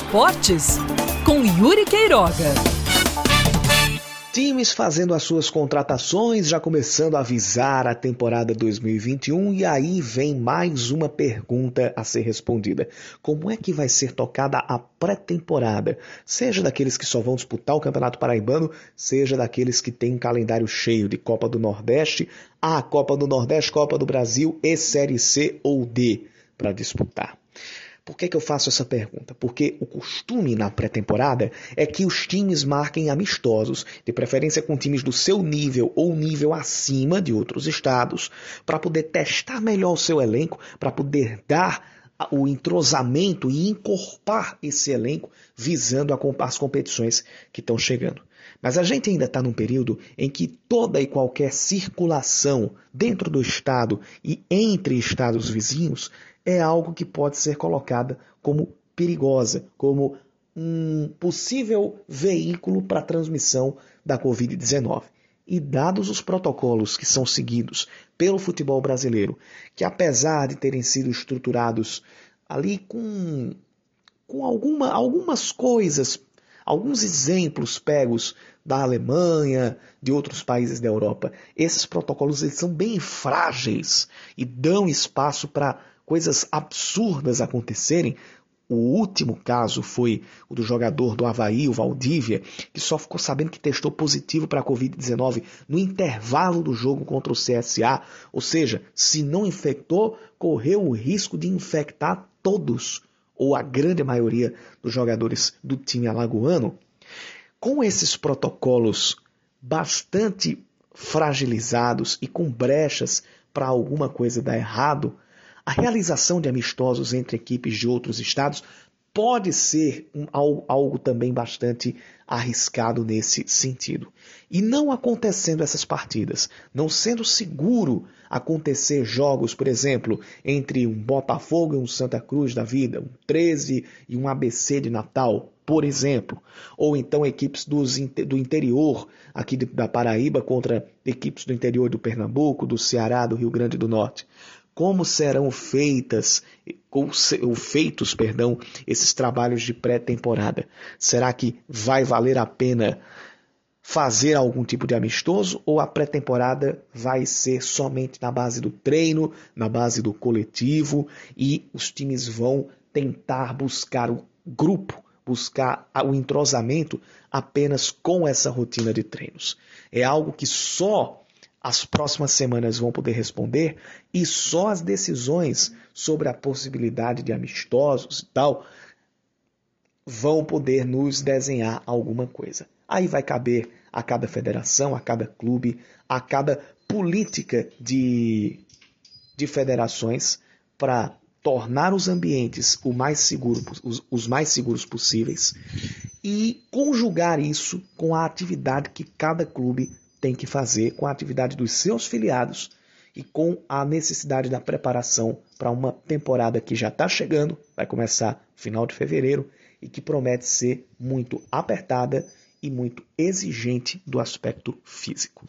Esportes, com Yuri Queiroga. Times fazendo as suas contratações, já começando a avisar a temporada 2021, e aí vem mais uma pergunta a ser respondida: como é que vai ser tocada a pré-temporada? Seja daqueles que só vão disputar o Campeonato Paraibano, seja daqueles que têm um calendário cheio de Copa do Nordeste, a Copa do Nordeste, Copa do Brasil e Série C ou D para disputar. Por que, que eu faço essa pergunta? Porque o costume na pré-temporada é que os times marquem amistosos, de preferência com times do seu nível ou nível acima de outros estados, para poder testar melhor o seu elenco, para poder dar o entrosamento e encorpar esse elenco visando as competições que estão chegando. Mas a gente ainda está num período em que toda e qualquer circulação dentro do estado e entre estados vizinhos é algo que pode ser colocada como perigosa, como um possível veículo para a transmissão da Covid-19. E dados os protocolos que são seguidos pelo futebol brasileiro, que apesar de terem sido estruturados ali com, com alguma, algumas coisas, alguns exemplos pegos da Alemanha, de outros países da Europa, esses protocolos eles são bem frágeis e dão espaço para coisas absurdas acontecerem. O último caso foi o do jogador do Havaí, o Valdívia, que só ficou sabendo que testou positivo para a Covid-19 no intervalo do jogo contra o CSA. Ou seja, se não infectou, correu o risco de infectar todos, ou a grande maioria dos jogadores do time alagoano. Com esses protocolos bastante fragilizados e com brechas para alguma coisa dar errado, a realização de amistosos entre equipes de outros estados pode ser um, algo, também bastante arriscado nesse sentido. E não acontecendo essas partidas, não sendo seguro acontecer jogos, por exemplo, entre um Botafogo e um Santa Cruz da vida, um 13 e um ABC de Natal, por exemplo, ou então equipes dos, do interior aqui da Paraíba contra equipes do interior do Pernambuco, do Ceará, do Rio Grande do Norte como serão feitas ou feitos, perdão, esses trabalhos de pré-temporada? Será que vai valer a pena fazer algum tipo de amistoso ou a pré-temporada vai ser somente na base do treino, na base do coletivo e os times vão tentar buscar o grupo, buscar o entrosamento apenas com essa rotina de treinos? É algo que só as próximas semanas vão poder responder e só as decisões sobre a possibilidade de amistosos e tal vão poder nos desenhar alguma coisa. Aí vai caber a cada federação, a cada clube, a cada política de, de federações para tornar os ambientes o mais seguro, os, os mais seguros possíveis e conjugar isso com a atividade que cada clube tem que fazer com a atividade dos seus filiados e com a necessidade da preparação para uma temporada que já está chegando, vai começar final de fevereiro e que promete ser muito apertada e muito exigente do aspecto físico.